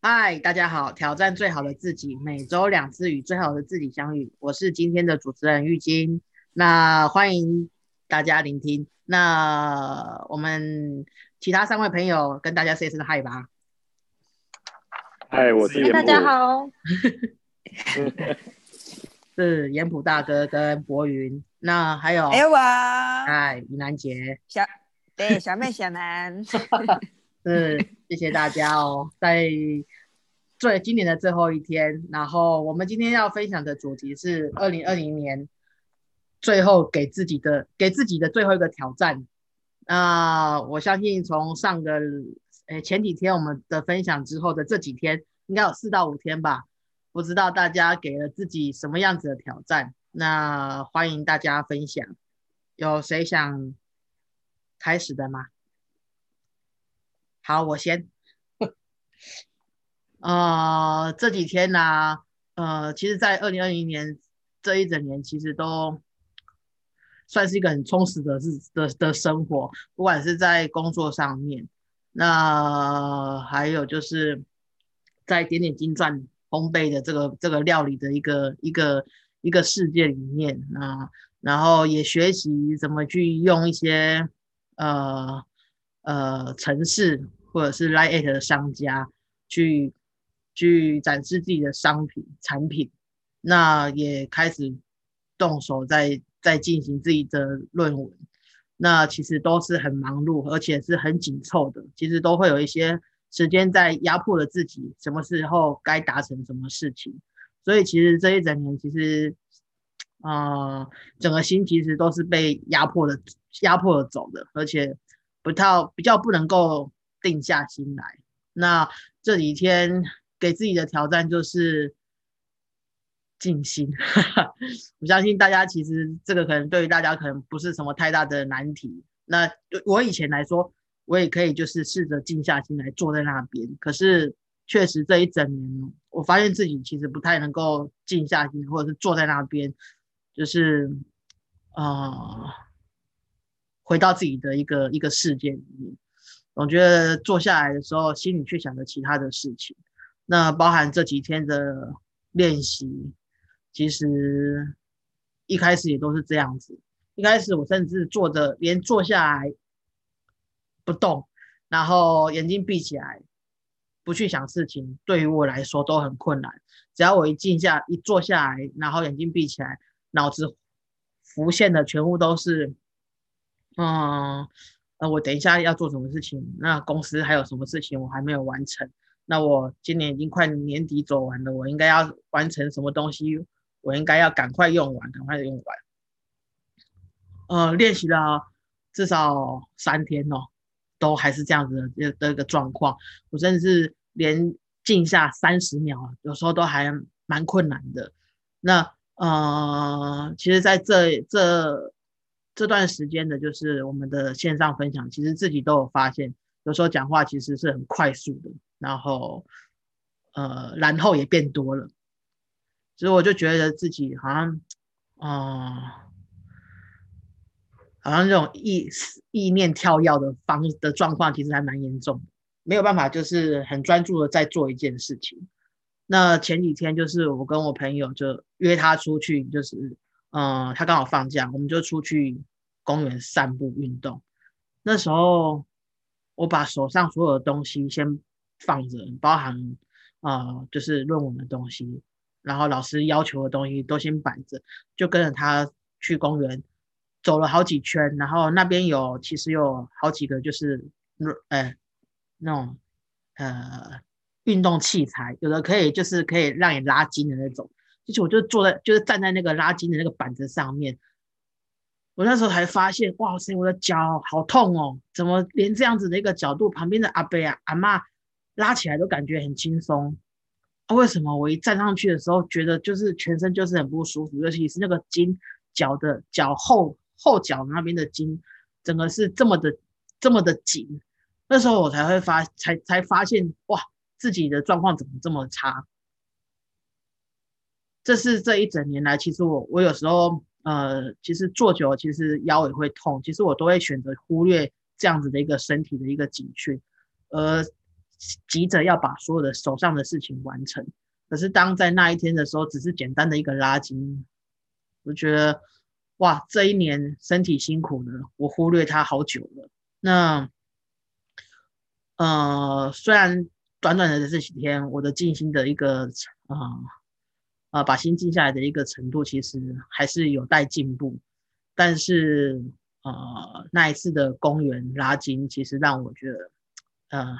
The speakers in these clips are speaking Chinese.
嗨，大家好！挑战最好的自己，每周两次与最好的自己相遇。我是今天的主持人玉晶，那欢迎大家聆听。那我们其他三位朋友跟大家 say 声嗨吧。嗨，我是大家好。是严普大哥跟博云，那还有还有我，嗨，李南杰，小对小妹小南，是谢谢大家哦，在最今年的最后一天，然后我们今天要分享的主题是二零二零年最后给自己的给自己的最后一个挑战。那我相信从上个诶前几天我们的分享之后的这几天，应该有四到五天吧。不知道大家给了自己什么样子的挑战？那欢迎大家分享。有谁想开始的吗？好，我先。呃，这几天呢，呃，其实，在二零二零年这一整年，其实都算是一个很充实的日的的生活，不管是在工作上面，那还有就是在点点金钻。烘焙的这个这个料理的一个一个一个世界里面啊，然后也学习怎么去用一些呃呃城市或者是 Line 的商家去去展示自己的商品产品，那也开始动手在在进行自己的论文，那其实都是很忙碌，而且是很紧凑的，其实都会有一些。时间在压迫了自己，什么时候该达成什么事情，所以其实这一整年，其实，呃，整个心其实都是被压迫的，压迫的走的，而且不太比较不能够定下心来。那这几天给自己的挑战就是静心，我相信大家其实这个可能对于大家可能不是什么太大的难题。那我以前来说。我也可以就是试着静下心来坐在那边，可是确实这一整年，我发现自己其实不太能够静下心，或者是坐在那边，就是呃，回到自己的一个一个世界里面。我觉得坐下来的时候，心里却想着其他的事情。那包含这几天的练习，其实一开始也都是这样子。一开始我甚至坐着，连坐下来。不动，然后眼睛闭起来，不去想事情，对于我来说都很困难。只要我一静下，一坐下来，然后眼睛闭起来，脑子浮现的全部都是，嗯，呃，我等一下要做什么事情？那公司还有什么事情我还没有完成？那我今年已经快年底走完了，我应该要完成什么东西？我应该要赶快用完，赶快用完。呃，练习了至少三天哦。都还是这样子的的一个状况，我甚至连静下三十秒，有时候都还蛮困难的。那呃，其实在这这这段时间的，就是我们的线上分享，其实自己都有发现，有时候讲话其实是很快速的，然后呃，然后也变多了，所以我就觉得自己好像啊。好像这种意意念跳跃的方的状况，其实还蛮严重的，没有办法，就是很专注的在做一件事情。那前几天就是我跟我朋友就约他出去，就是嗯，他刚好放假，我们就出去公园散步运动。那时候我把手上所有的东西先放着，包含呃就是论文的东西，然后老师要求的东西都先摆着，就跟着他去公园。走了好几圈，然后那边有其实有好几个就是，呃，那种呃运动器材，有的可以就是可以让你拉筋的那种。就是我就坐在就是站在那个拉筋的那个板子上面，我那时候才发现，哇塞，我的脚好痛哦！怎么连这样子的一个角度，旁边的阿伯啊阿妈拉起来都感觉很轻松？啊，为什么我一站上去的时候，觉得就是全身就是很不舒服，尤其是那个筋脚的脚后。后脚那边的筋，整个是这么的这么的紧，那时候我才会发才才发现哇，自己的状况怎么这么差？这是这一整年来，其实我我有时候呃，其实坐久，其实腰也会痛，其实我都会选择忽略这样子的一个身体的一个警讯，而急着要把所有的手上的事情完成。可是当在那一天的时候，只是简单的一个拉筋，我觉得哇，这一年身体辛苦了，我忽略它好久了。那呃，虽然短短的这几天，我的静心的一个啊啊，把心静下来的一个程度，其实还是有待进步。但是呃，那一次的公园拉筋，其实让我觉得呃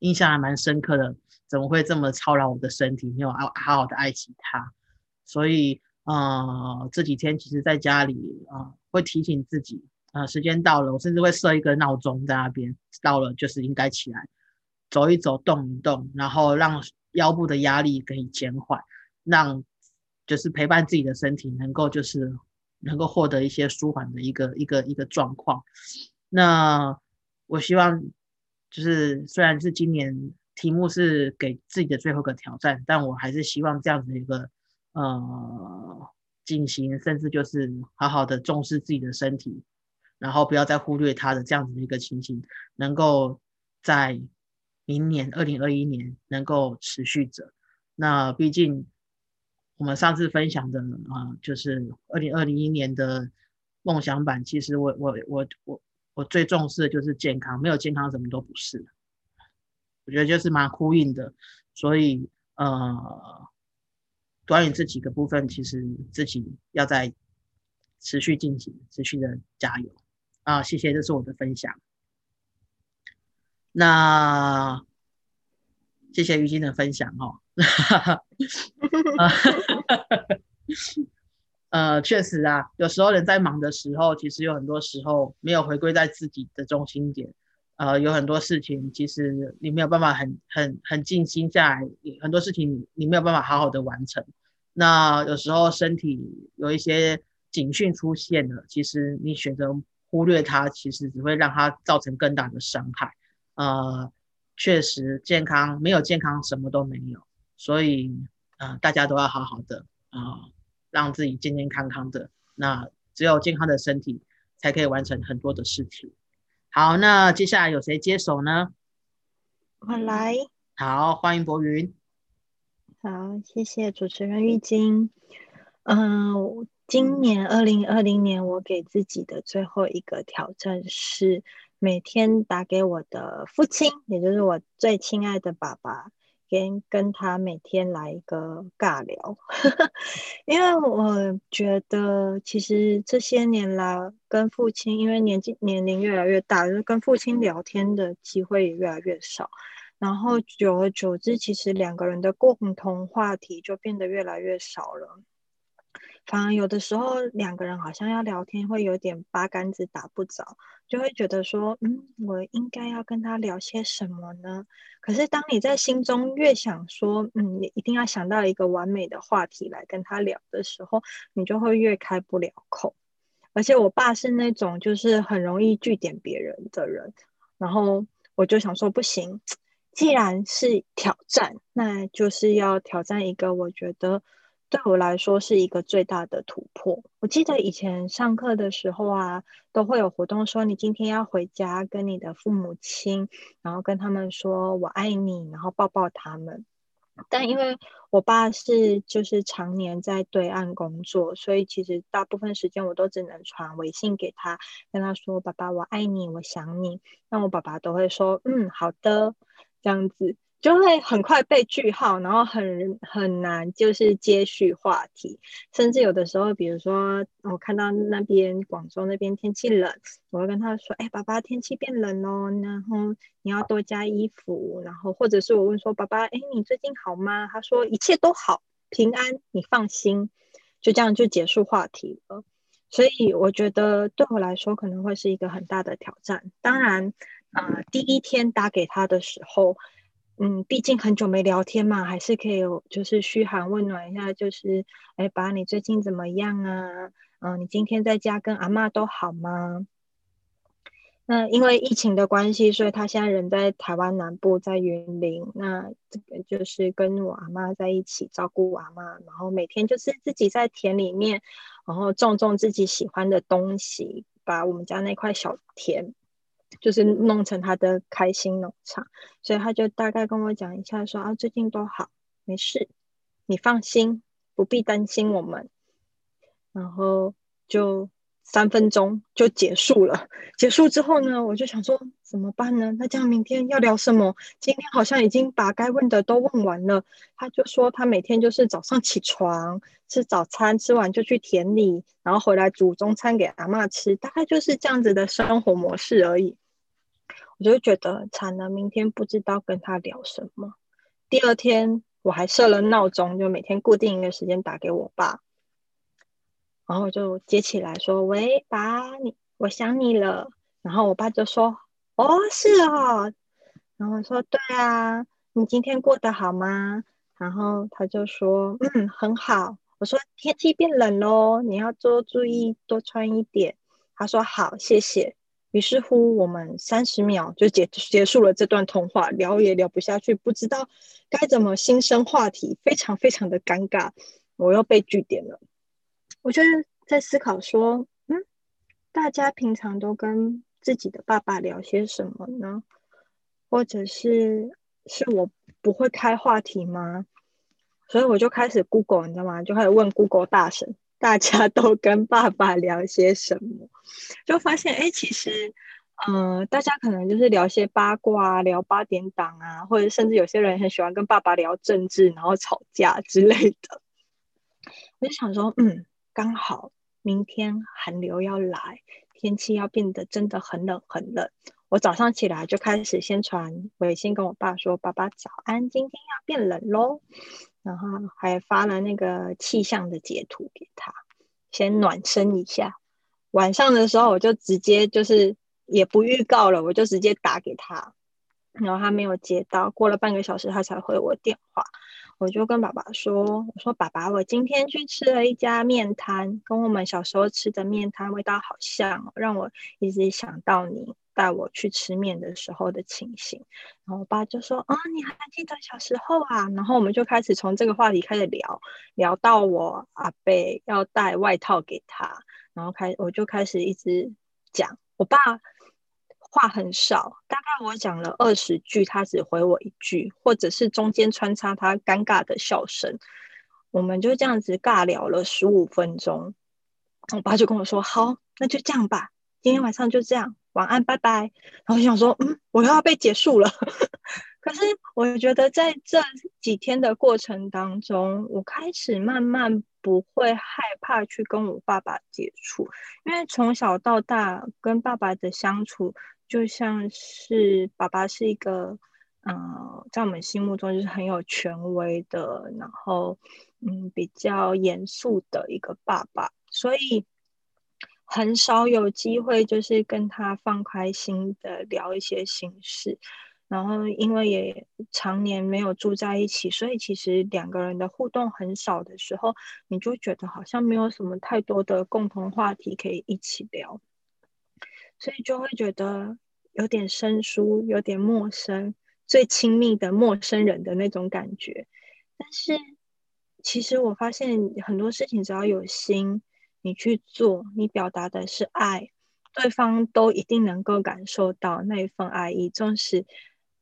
印象还蛮深刻的。怎么会这么操劳我的身体？没有好好好的爱惜它。所以呃这几天其实在家里啊，会提醒自己。啊，时间到了，我甚至会设一个闹钟在那边，到了就是应该起来走一走、动一动，然后让腰部的压力可以减缓，让就是陪伴自己的身体能够就是能够获得一些舒缓的一个一个一个状况。那我希望就是虽然是今年题目是给自己的最后一个挑战，但我还是希望这样子一个呃进行，甚至就是好好的重视自己的身体。然后不要再忽略他的这样子的一个情形，能够在明年二零二一年能够持续着。那毕竟我们上次分享的啊，就是二零二零一年的梦想版。其实我我我我我最重视的就是健康，没有健康什么都不是。我觉得就是蛮呼应的。所以呃，关于这几个部分，其实自己要在持续进行，持续的加油。啊，谢谢，这是我的分享。那谢谢于晶的分享哦。哈 哈呃，确实啊，有时候人在忙的时候，其实有很多时候没有回归在自己的中心点。呃，有很多事情其实你没有办法很很很静心下来，很多事情你没有办法好好的完成。那有时候身体有一些警讯出现了，其实你选择。忽略它，其实只会让它造成更大的伤害。呃，确实，健康没有健康，什么都没有。所以，呃，大家都要好好的啊，让自己健健康康的。那只有健康的身体，才可以完成很多的事情。好，那接下来有谁接手呢？我来。好，欢迎博云。好，谢谢主持人玉晶。嗯。今年二零二零年，我给自己的最后一个挑战是每天打给我的父亲，也就是我最亲爱的爸爸，跟跟他每天来一个尬聊。因为我觉得，其实这些年来跟父亲，因为年纪年龄越来越大，就是跟父亲聊天的机会也越来越少。然后久而久之，其实两个人的共同话题就变得越来越少了。反而有的时候两个人好像要聊天，会有点八竿子打不着，就会觉得说，嗯，我应该要跟他聊些什么呢？可是当你在心中越想说，嗯，你一定要想到一个完美的话题来跟他聊的时候，你就会越开不了口。而且我爸是那种就是很容易据点别人的人，然后我就想说，不行，既然是挑战，那就是要挑战一个我觉得。对我来说是一个最大的突破。我记得以前上课的时候啊，都会有活动说你今天要回家跟你的父母亲，然后跟他们说我爱你，然后抱抱他们。但因为我爸是就是常年在对岸工作，所以其实大部分时间我都只能传微信给他，跟他说爸爸我爱你，我想你。那我爸爸都会说嗯好的这样子。就会很快被句号，然后很很难就是接续话题，甚至有的时候，比如说我看到那边广州那边天气冷，我会跟他说：“哎，爸爸，天气变冷哦，然后你要多加衣服。”然后或者是我问说：“爸爸，哎，你最近好吗？”他说：“一切都好，平安，你放心。”就这样就结束话题了。所以我觉得对我来说可能会是一个很大的挑战。当然，呃，第一天打给他的时候。嗯，毕竟很久没聊天嘛，还是可以有就是嘘寒问暖一下，就是哎，爸，你最近怎么样啊？嗯，你今天在家跟阿妈都好吗？那因为疫情的关系，所以他现在人在台湾南部，在云林。那这个就是跟我阿妈在一起照顾阿妈，然后每天就是自己在田里面，然后种种自己喜欢的东西，把我们家那块小田。就是弄成他的开心农场，所以他就大概跟我讲一下说啊，最近都好，没事，你放心，不必担心我们。然后就三分钟就结束了。结束之后呢，我就想说怎么办呢？那这样明天要聊什么？今天好像已经把该问的都问完了。他就说他每天就是早上起床吃早餐，吃完就去田里，然后回来煮中餐给阿妈吃，大概就是这样子的生活模式而已。我就觉得惨了，明天不知道跟他聊什么。第二天我还设了闹钟，就每天固定一个时间打给我爸。然后就接起来说：“喂，爸，你我想你了。”然后我爸就说：“哦，是哦。”然后我说：“对啊，你今天过得好吗？”然后他就说：“嗯，很好。”我说：“天气变冷喽，你要多注意，多穿一点。”他说：“好，谢谢。”于是乎，我们三十秒就结结束了这段通话，聊也聊不下去，不知道该怎么新生话题，非常非常的尴尬，我又被拒点了。我就是在思考说，嗯，大家平常都跟自己的爸爸聊些什么呢？或者是是我不会开话题吗？所以我就开始 Google，你知道吗？就开始问 Google 大神，大家都跟爸爸聊些什么？就发现，哎，其实，嗯，大家可能就是聊些八卦，聊八点档啊，或者甚至有些人很喜欢跟爸爸聊政治，然后吵架之类的。我就想说，嗯。刚好明天寒流要来，天气要变得真的很冷很冷。我早上起来就开始先传微信跟我爸说：“爸爸早安，今天要变冷喽。”然后还发了那个气象的截图给他，先暖身一下。晚上的时候我就直接就是也不预告了，我就直接打给他，然后他没有接到，过了半个小时他才回我电话。我就跟爸爸说：“我说爸爸，我今天去吃了一家面摊，跟我们小时候吃的面摊味道好像，让我一直想到你带我去吃面的时候的情形。”然后我爸就说：“啊，你还记得小时候啊？”然后我们就开始从这个话题开始聊，聊到我阿伯要带外套给他，然后开我就开始一直讲我爸。话很少，大概我讲了二十句，他只回我一句，或者是中间穿插他尴尬的笑声。我们就这样子尬聊了十五分钟。我爸就跟我说：“好，那就这样吧，今天晚上就这样，晚安，拜拜。”然后我想说：“嗯，我又要被结束了。”可是我觉得在这几天的过程当中，我开始慢慢不会害怕去跟我爸爸接触，因为从小到大跟爸爸的相处。就像是爸爸是一个，嗯，在我们心目中就是很有权威的，然后，嗯，比较严肃的一个爸爸，所以很少有机会就是跟他放开心的聊一些心事。然后，因为也常年没有住在一起，所以其实两个人的互动很少的时候，你就觉得好像没有什么太多的共同话题可以一起聊。所以就会觉得有点生疏，有点陌生，最亲密的陌生人的那种感觉。但是其实我发现很多事情，只要有心，你去做，你表达的是爱，对方都一定能够感受到那一份爱意。纵使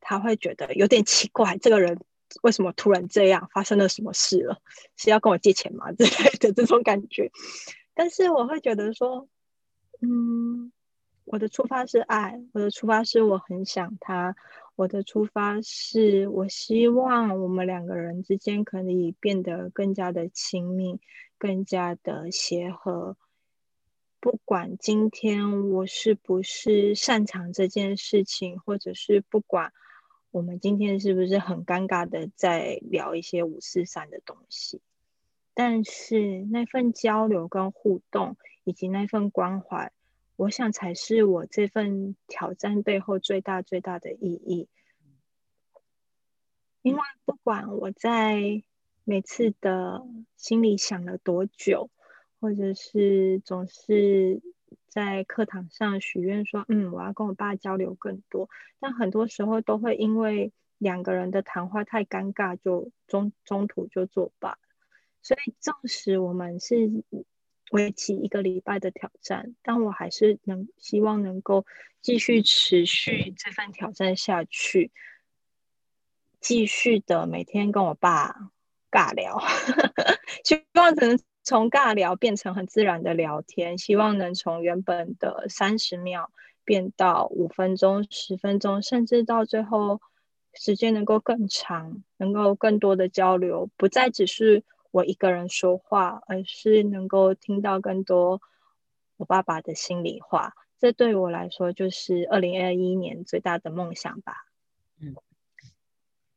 他会觉得有点奇怪，这个人为什么突然这样？发生了什么事了？是要跟我借钱吗？之类的这种感觉。但是我会觉得说，嗯。我的出发是爱，我的出发是我很想他，我的出发是我希望我们两个人之间可以变得更加的亲密，更加的协和。不管今天我是不是擅长这件事情，或者是不管我们今天是不是很尴尬的在聊一些五四三的东西，但是那份交流跟互动，以及那份关怀。我想才是我这份挑战背后最大最大的意义，因为不管我在每次的心里想了多久，或者是总是在课堂上许愿说，嗯，我要跟我爸交流更多，但很多时候都会因为两个人的谈话太尴尬，就中中途就作罢。所以，纵使我们是。为期一个礼拜的挑战，但我还是能希望能够继续持续这份挑战下去，继续的每天跟我爸尬聊，希望能从尬聊变成很自然的聊天，希望能从原本的三十秒变到五分钟、十分钟，甚至到最后时间能够更长，能够更多的交流，不再只是。我一个人说话，而是能够听到更多我爸爸的心里话。这对我来说就是二零二一年最大的梦想吧。嗯，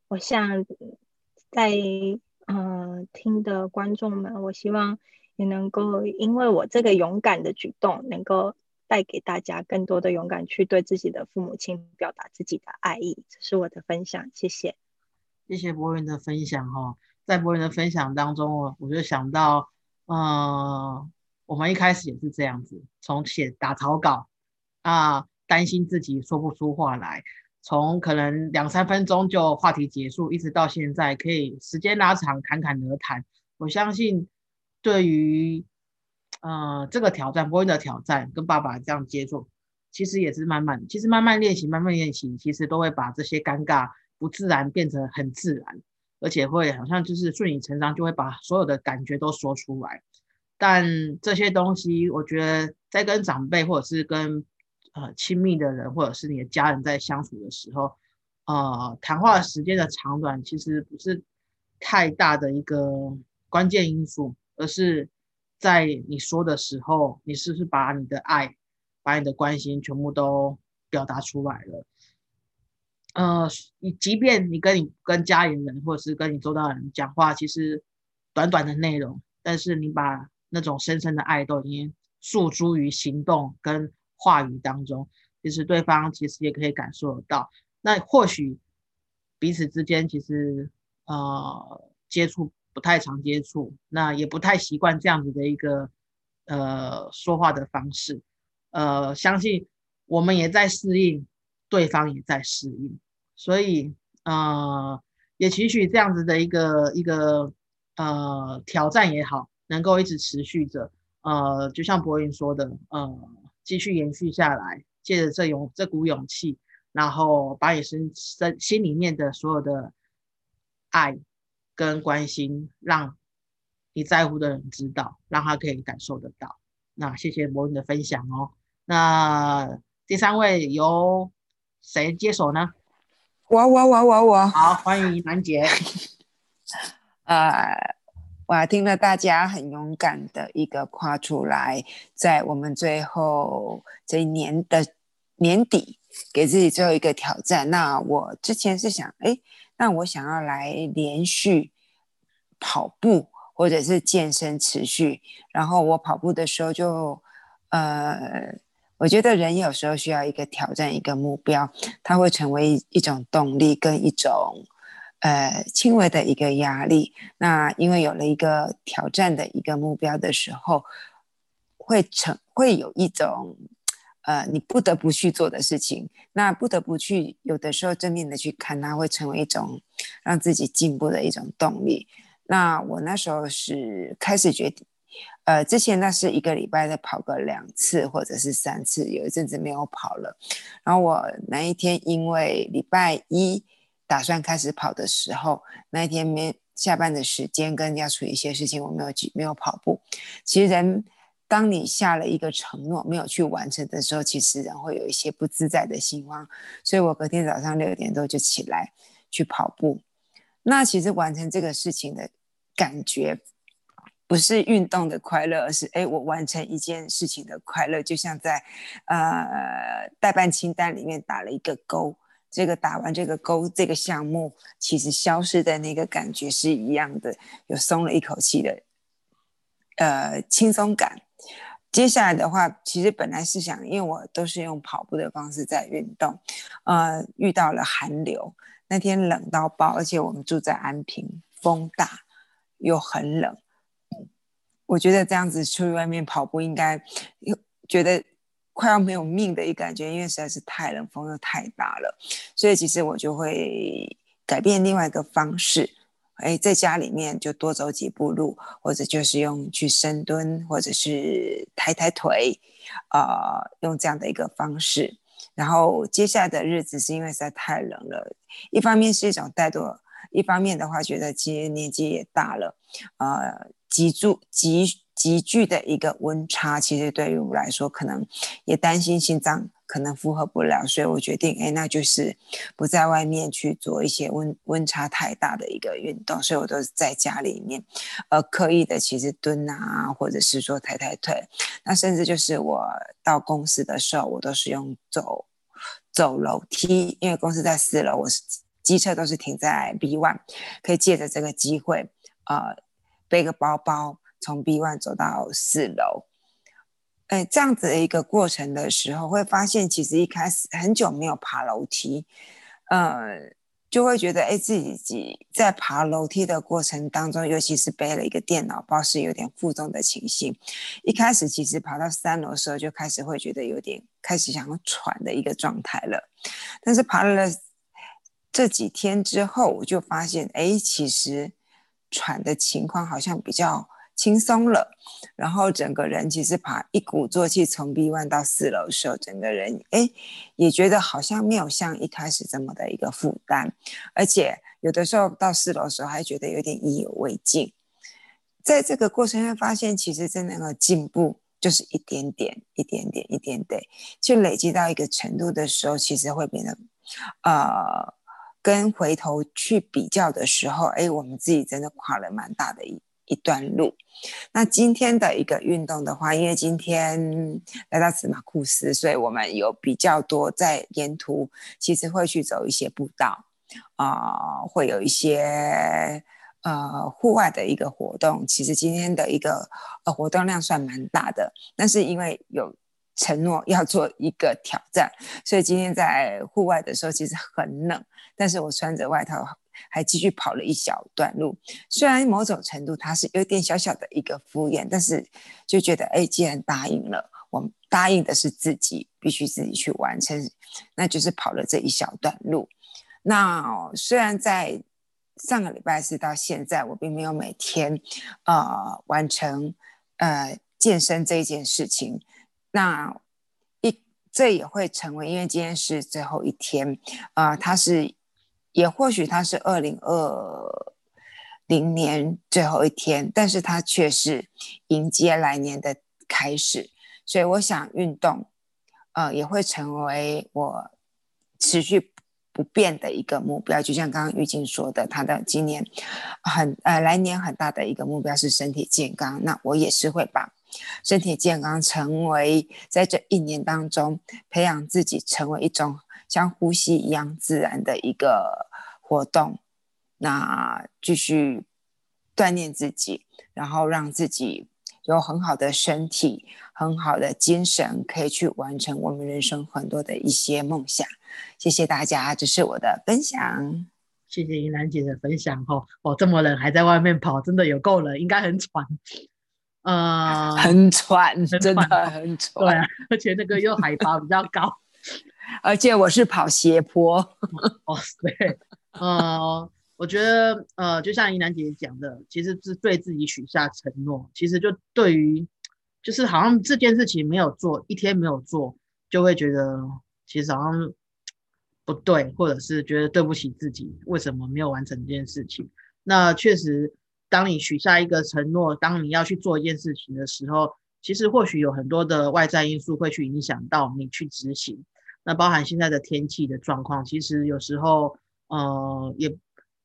我想在嗯听的观众们，我希望也能够因为我这个勇敢的举动，能够带给大家更多的勇敢，去对自己的父母亲表达自己的爱意。这是我的分享，谢谢。谢谢博云的分享哈。在博人的分享当中，我我就想到，呃，我们一开始也是这样子，从写打草稿啊，担心自己说不出话来，从可能两三分钟就话题结束，一直到现在可以时间拉长，侃侃而谈。我相信，对于呃这个挑战，博人的挑战，跟爸爸这样接触，其实也是慢慢，其实慢慢练习，慢慢练习，其实都会把这些尴尬、不自然变成很自然。而且会好像就是顺理成章，就会把所有的感觉都说出来。但这些东西，我觉得在跟长辈或者是跟呃亲密的人，或者是你的家人在相处的时候，呃，谈话时间的长短其实不是太大的一个关键因素，而是在你说的时候，你是不是把你的爱、把你的关心全部都表达出来了。呃，你即便你跟你跟家里人或者是跟你周遭人讲话，其实短短的内容，但是你把那种深深的爱都已经诉诸于行动跟话语当中，其实对方其实也可以感受得到。那或许彼此之间其实呃接触不太常接触，那也不太习惯这样子的一个呃说话的方式，呃，相信我们也在适应。对方也在适应，所以呃，也期许这样子的一个一个呃挑战也好，能够一直持续着。呃，就像博云说的，呃，继续延续下来，借着这勇这股勇气，然后把你身身心里面的所有的爱跟关心，让你在乎的人知道，让他可以感受得到。那谢谢博云的分享哦。那第三位由。谁接手呢？我我我我我好，欢迎兰姐。呃，我听了大家很勇敢的一个跨出来，在我们最后这一年的年底，给自己最后一个挑战。那我之前是想，哎，那我想要来连续跑步或者是健身持续，然后我跑步的时候就呃。我觉得人有时候需要一个挑战，一个目标，它会成为一种动力跟一种呃轻微的一个压力。那因为有了一个挑战的一个目标的时候，会成会有一种呃你不得不去做的事情。那不得不去，有的时候正面的去看，它会成为一种让自己进步的一种动力。那我那时候是开始决定。呃，之前那是一个礼拜的跑个两次或者是三次，有一阵子没有跑了。然后我那一天因为礼拜一打算开始跑的时候，那一天没下班的时间跟要处理一些事情，我没有去没有跑步。其实人当你下了一个承诺没有去完成的时候，其实人会有一些不自在的心慌。所以我隔天早上六点多就起来去跑步。那其实完成这个事情的感觉。不是运动的快乐，而是哎，我完成一件事情的快乐，就像在呃代办清单里面打了一个勾，这个打完这个勾，这个项目其实消失的那个感觉是一样的，有松了一口气的呃轻松感。接下来的话，其实本来是想，因为我都是用跑步的方式在运动，呃，遇到了寒流，那天冷到爆，而且我们住在安平，风大又很冷。我觉得这样子出去外面跑步，应该有觉得快要没有命的一感觉，因为实在是太冷，风又太大了。所以其实我就会改变另外一个方式，哎，在家里面就多走几步路，或者就是用去深蹲，或者是抬抬腿，呃，用这样的一个方式。然后接下来的日子是因为实在太冷了，一方面是一种怠惰，一方面的话觉得其实年纪也大了，呃，急住急。急剧的一个温差，其实对于我来说，可能也担心心脏可能负荷不了，所以我决定，哎，那就是不在外面去做一些温温差太大的一个运动，所以我都是在家里面，呃，刻意的其实蹲啊，或者是说抬抬腿，那甚至就是我到公司的时候，我都是用走走楼梯，因为公司在四楼，我是机车都是停在 B one，可以借着这个机会，呃，背个包包。从 B one 走到四楼，哎，这样子的一个过程的时候，会发现其实一开始很久没有爬楼梯，呃，就会觉得哎，自己在爬楼梯的过程当中，尤其是背了一个电脑包，是有点负重的情形。一开始其实爬到三楼的时候，就开始会觉得有点开始想要喘的一个状态了。但是爬了这几天之后，我就发现，哎，其实喘的情况好像比较。轻松了，然后整个人其实爬一鼓作气从 B one 到四楼的时候，整个人哎也觉得好像没有像一开始这么的一个负担，而且有的时候到四楼的时候还觉得有点意犹未尽。在这个过程会发现，其实真的个进步就是一点点、一点点、一点点，去累积到一个程度的时候，其实会变得呃，跟回头去比较的时候，哎，我们自己真的跨了蛮大的一。一段路，那今天的一个运动的话，因为今天来到紫马库斯，所以我们有比较多在沿途，其实会去走一些步道，啊，会有一些呃户外的一个活动。其实今天的一个呃活动量算蛮大的，但是因为有承诺要做一个挑战，所以今天在户外的时候其实很冷，但是我穿着外套。还继续跑了一小段路，虽然某种程度它是有点小小的一个敷衍，但是就觉得，哎，既然答应了，我答应的是自己必须自己去完成，那就是跑了这一小段路。那虽然在上个礼拜四到现在，我并没有每天呃完成呃健身这一件事情，那一这也会成为，因为今天是最后一天，啊，它是。也或许它是二零二零年最后一天，但是它却是迎接来年的开始，所以我想运动，呃，也会成为我持续不变的一个目标。就像刚刚玉静说的，他的今年很呃来年很大的一个目标是身体健康，那我也是会把身体健康成为在这一年当中培养自己成为一种。像呼吸一样自然的一个活动，那继续锻炼自己，然后让自己有很好的身体、很好的精神，可以去完成我们人生很多的一些梦想。谢谢大家，这是我的分享。谢谢云兰姐的分享哦。哦，这么冷还在外面跑，真的有够冷，应该很喘。呃，很喘，真的很喘。对，而且那个又海拔比较高。而且我是跑斜坡，哦，对，呃，我觉得，呃，就像怡楠姐姐讲的，其实是对自己许下承诺。其实就对于，就是好像这件事情没有做，一天没有做，就会觉得其实好像不对，或者是觉得对不起自己，为什么没有完成这件事情？那确实，当你许下一个承诺，当你要去做一件事情的时候，其实或许有很多的外在因素会去影响到你去执行。那包含现在的天气的状况，其实有时候，呃，也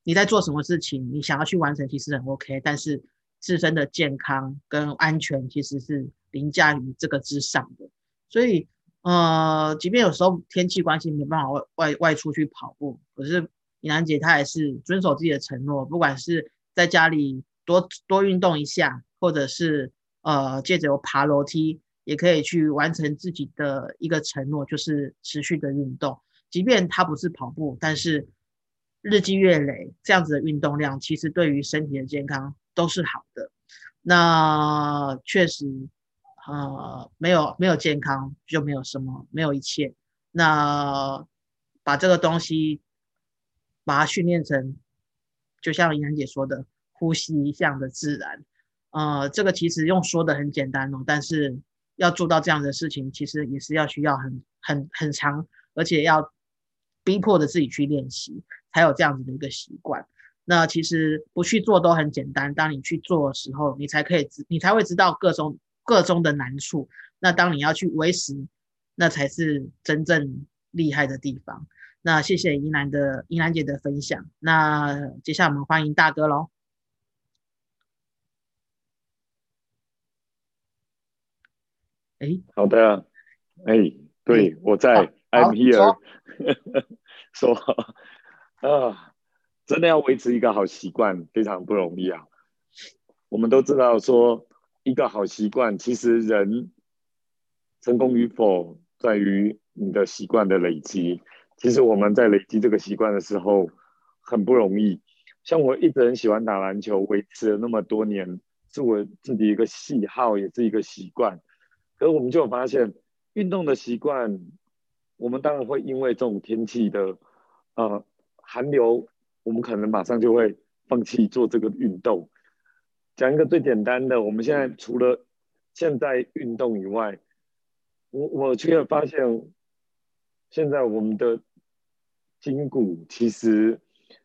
你在做什么事情，你想要去完成，其实很 OK，但是自身的健康跟安全其实是凌驾于这个之上的。所以，呃，即便有时候天气关系没办法外外外出去跑步，可是李兰姐她也是遵守自己的承诺，不管是在家里多多运动一下，或者是呃借着爬楼梯。也可以去完成自己的一个承诺，就是持续的运动，即便它不是跑步，但是日积月累这样子的运动量，其实对于身体的健康都是好的。那确实，呃，没有没有健康就没有什么，没有一切。那把这个东西把它训练成就像怡然姐说的，呼吸这样的自然。呃，这个其实用说的很简单哦，但是要做到这样的事情，其实也是要需要很很很长，而且要逼迫着自己去练习，才有这样子的一个习惯。那其实不去做都很简单，当你去做的时候，你才可以知，你才会知道各种各中的难处。那当你要去维持，那才是真正厉害的地方。那谢谢怡兰的怡兰姐的分享。那接下来我们欢迎大哥喽。哎，好的，哎，对我在，I'm here。说啊，真的要维持一个好习惯非常不容易啊。我们都知道说，一个好习惯，其实人成功与否在于你的习惯的累积。其实我们在累积这个习惯的时候很不容易。像我一直很喜欢打篮球，维持了那么多年，是我自己一个喜好，也是一个习惯。可是我们就有发现，运动的习惯，我们当然会因为这种天气的呃寒流，我们可能马上就会放弃做这个运动。讲一个最简单的，我们现在除了现在运动以外，我我却发现，现在我们的筋骨其实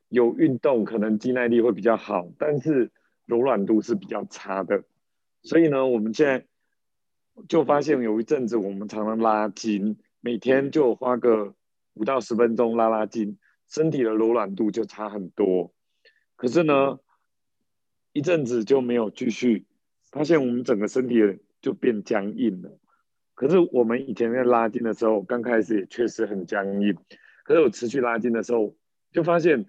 有运动，可能肌耐力会比较好，但是柔软度是比较差的。所以呢，我们现在。就发现有一阵子，我们常常拉筋，每天就花个五到十分钟拉拉筋，身体的柔软度就差很多。可是呢，一阵子就没有继续，发现我们整个身体就变僵硬了。可是我们以前在拉筋的时候，刚开始也确实很僵硬。可是我持续拉筋的时候，就发现，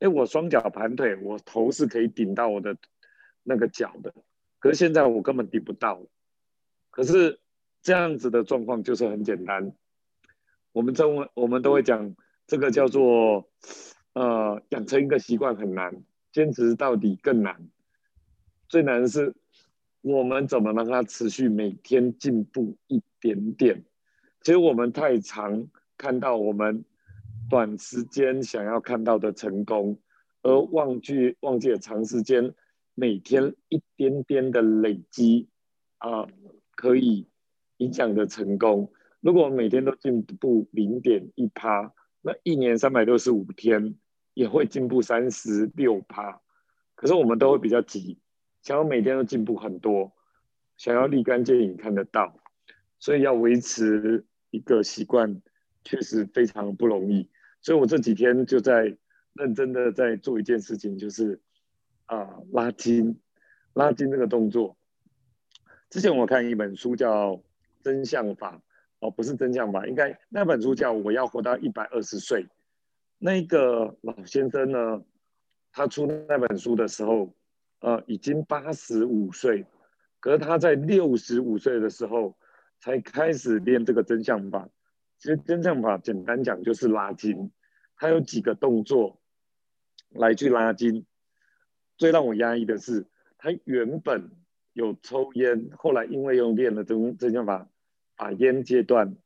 哎，我双脚盘腿，我头是可以顶到我的那个脚的。可是现在我根本顶不到。可是这样子的状况就是很简单，我们中文我们都会讲这个叫做呃养成一个习惯很难，坚持到底更难。最难的是我们怎么让它持续每天进步一点点。其实我们太常看到我们短时间想要看到的成功，而忘记忘记了长时间每天一点点的累积啊。可以影响的成功。如果每天都进步零点一趴，那一年三百六十五天也会进步三十六趴。可是我们都会比较急，想要每天都进步很多，想要立竿见影看得到，所以要维持一个习惯，确实非常不容易。所以我这几天就在认真的在做一件事情，就是啊拉筋，拉筋这个动作。之前我看一本书叫《真相法》，哦，不是真相法，应该那本书叫《我要活到一百二十岁》。那个老先生呢，他出那本书的时候，呃，已经八十五岁，可是他在六十五岁的时候才开始练这个真相法。其实真相法简单讲就是拉筋，他有几个动作来去拉筋。最让我压抑的是，他原本。有抽烟，后来因为用练了真真相法，把烟戒断。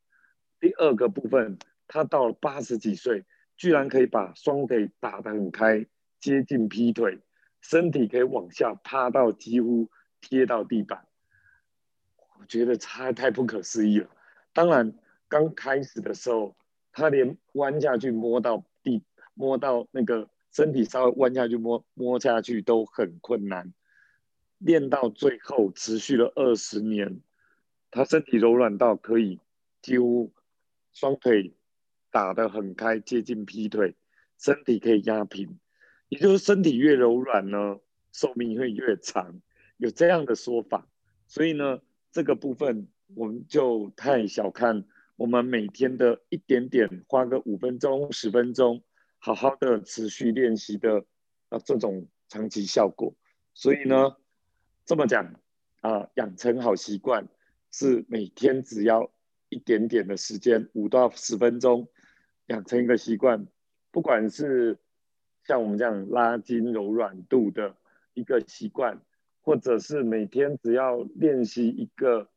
第二个部分，他到了八十几岁，居然可以把双腿打得很开，接近劈腿，身体可以往下趴到几乎贴到地板。我觉得他太不可思议了。当然，刚开始的时候，他连弯下去摸到地，摸到那个身体稍微弯下去摸摸下去都很困难。练到最后，持续了二十年，他身体柔软到可以几乎双腿打得很开，接近劈腿，身体可以压平。也就是身体越柔软呢，寿命会越长，有这样的说法。所以呢，这个部分我们就太小看我们每天的一点点，花个五分钟、十分钟，好好的持续练习的啊，这种长期效果。所以呢。这么讲啊，养成好习惯是每天只要一点点的时间，五到十分钟，养成一个习惯。不管是像我们这样拉筋柔软度的一个习惯，或者是每天只要练习一个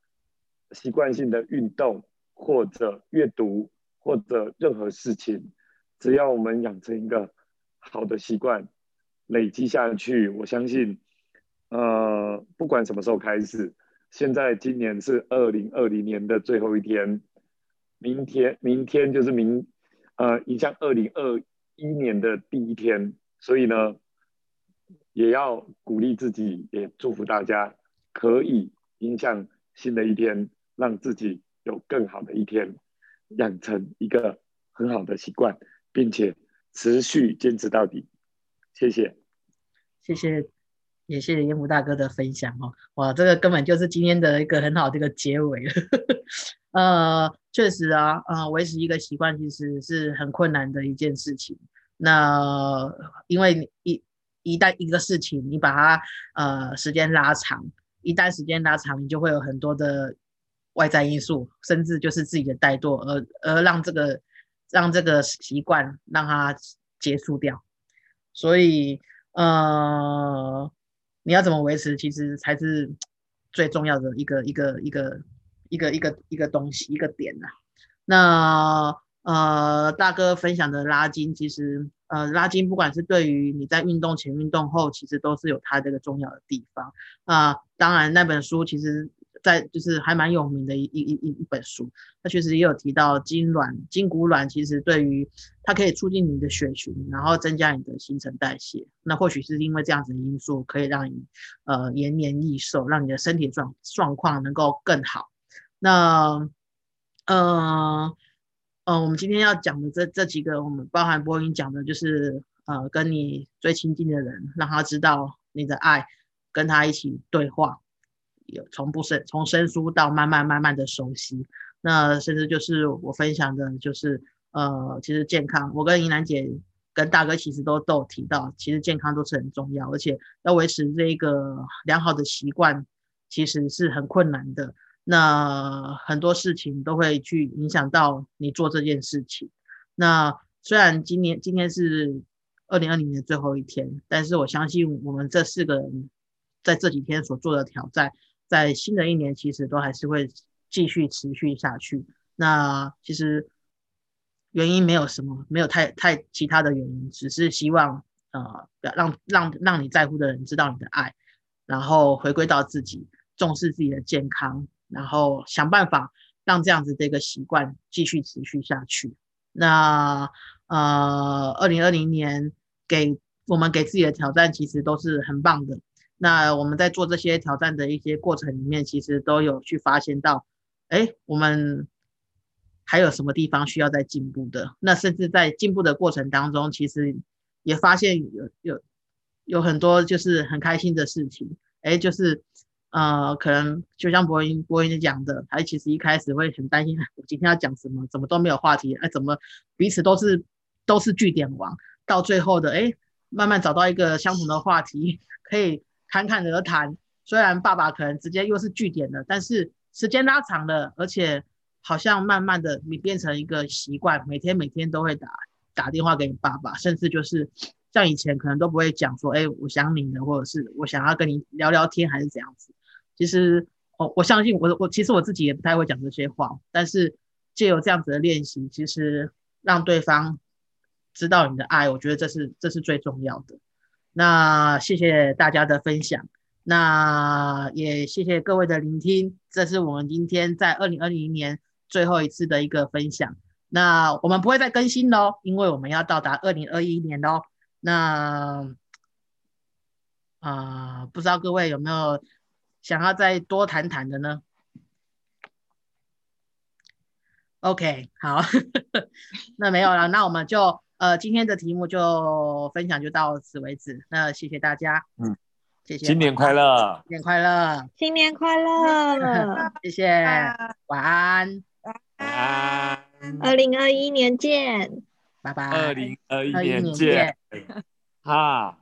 习惯性的运动，或者阅读，或者任何事情，只要我们养成一个好的习惯，累积下去，我相信，呃，不管什么时候开始，现在今年是二零二零年的最后一天，明天明天就是明，呃，迎向二零二一年的第一天，所以呢，也要鼓励自己，也祝福大家可以迎向新的一天，让自己有更好的一天，养成一个很好的习惯，并且持续坚持到底。谢谢，谢谢，也谢谢烟雾大哥的分享哦。哇，这个根本就是今天的一个很好的一个结尾。呃，确实啊，呃，维持一个习惯其实是很困难的一件事情。那因为你一一旦一个事情你把它呃时间拉长，一旦时间拉长，你就会有很多的外在因素，甚至就是自己的怠惰，而而让这个让这个习惯让它结束掉。所以，呃，你要怎么维持，其实才是最重要的一个一个一个一个一个一个东西一个点呐。那呃，大哥分享的拉筋，其实呃，拉筋不管是对于你在运动前、运动后，其实都是有它这个重要的地方啊。当然，那本书其实。在就是还蛮有名的一一一一本书，它确实也有提到筋卵、筋骨卵，其实对于它可以促进你的血循，然后增加你的新陈代谢。那或许是因为这样子的因素，可以让你呃延年益寿，让你的身体状状况能够更好。那呃呃，我们今天要讲的这这几个，我们包含播音讲的，就是呃跟你最亲近的人，让他知道你的爱，跟他一起对话。有从不生从生疏到慢慢慢慢的熟悉，那甚至就是我分享的，就是呃，其实健康，我跟怡兰姐跟大哥其实都都有提到，其实健康都是很重要，而且要维持这个良好的习惯，其实是很困难的。那很多事情都会去影响到你做这件事情。那虽然今年今天是二零二零年最后一天，但是我相信我们这四个人在这几天所做的挑战。在新的一年，其实都还是会继续持续下去。那其实原因没有什么，没有太太其他的原因，只是希望呃，让让让你在乎的人知道你的爱，然后回归到自己，重视自己的健康，然后想办法让这样子的一个习惯继续持续下去。那呃，二零二零年给我们给自己的挑战，其实都是很棒的。那我们在做这些挑战的一些过程里面，其实都有去发现到，哎，我们还有什么地方需要再进步的？那甚至在进步的过程当中，其实也发现有有有很多就是很开心的事情。哎，就是呃，可能就像博音博音讲的，他其实一开始会很担心，我今天要讲什么，怎么都没有话题，哎，怎么彼此都是都是据点王，到最后的哎，慢慢找到一个相同的话题，可以。侃侃而谈，虽然爸爸可能直接又是据点了，但是时间拉长了，而且好像慢慢的你变成一个习惯，每天每天都会打打电话给你爸爸，甚至就是像以前可能都不会讲说，哎，我想你了，或者是我想要跟你聊聊天，还是怎样子。其实，哦，我相信我我其实我自己也不太会讲这些话，但是借由这样子的练习，其实让对方知道你的爱，我觉得这是这是最重要的。那谢谢大家的分享，那也谢谢各位的聆听。这是我们今天在二零二零年最后一次的一个分享。那我们不会再更新喽，因为我们要到达二零二一年喽。那啊，不知道各位有没有想要再多谈谈的呢？OK，好，那没有了，那我们就。呃，今天的题目就分享就到此为止。那谢谢大家，嗯，谢谢，新年快乐，新年快乐，新年快乐，谢谢，晚安，晚安，二零二一年见，拜拜，二零二一年见，哈。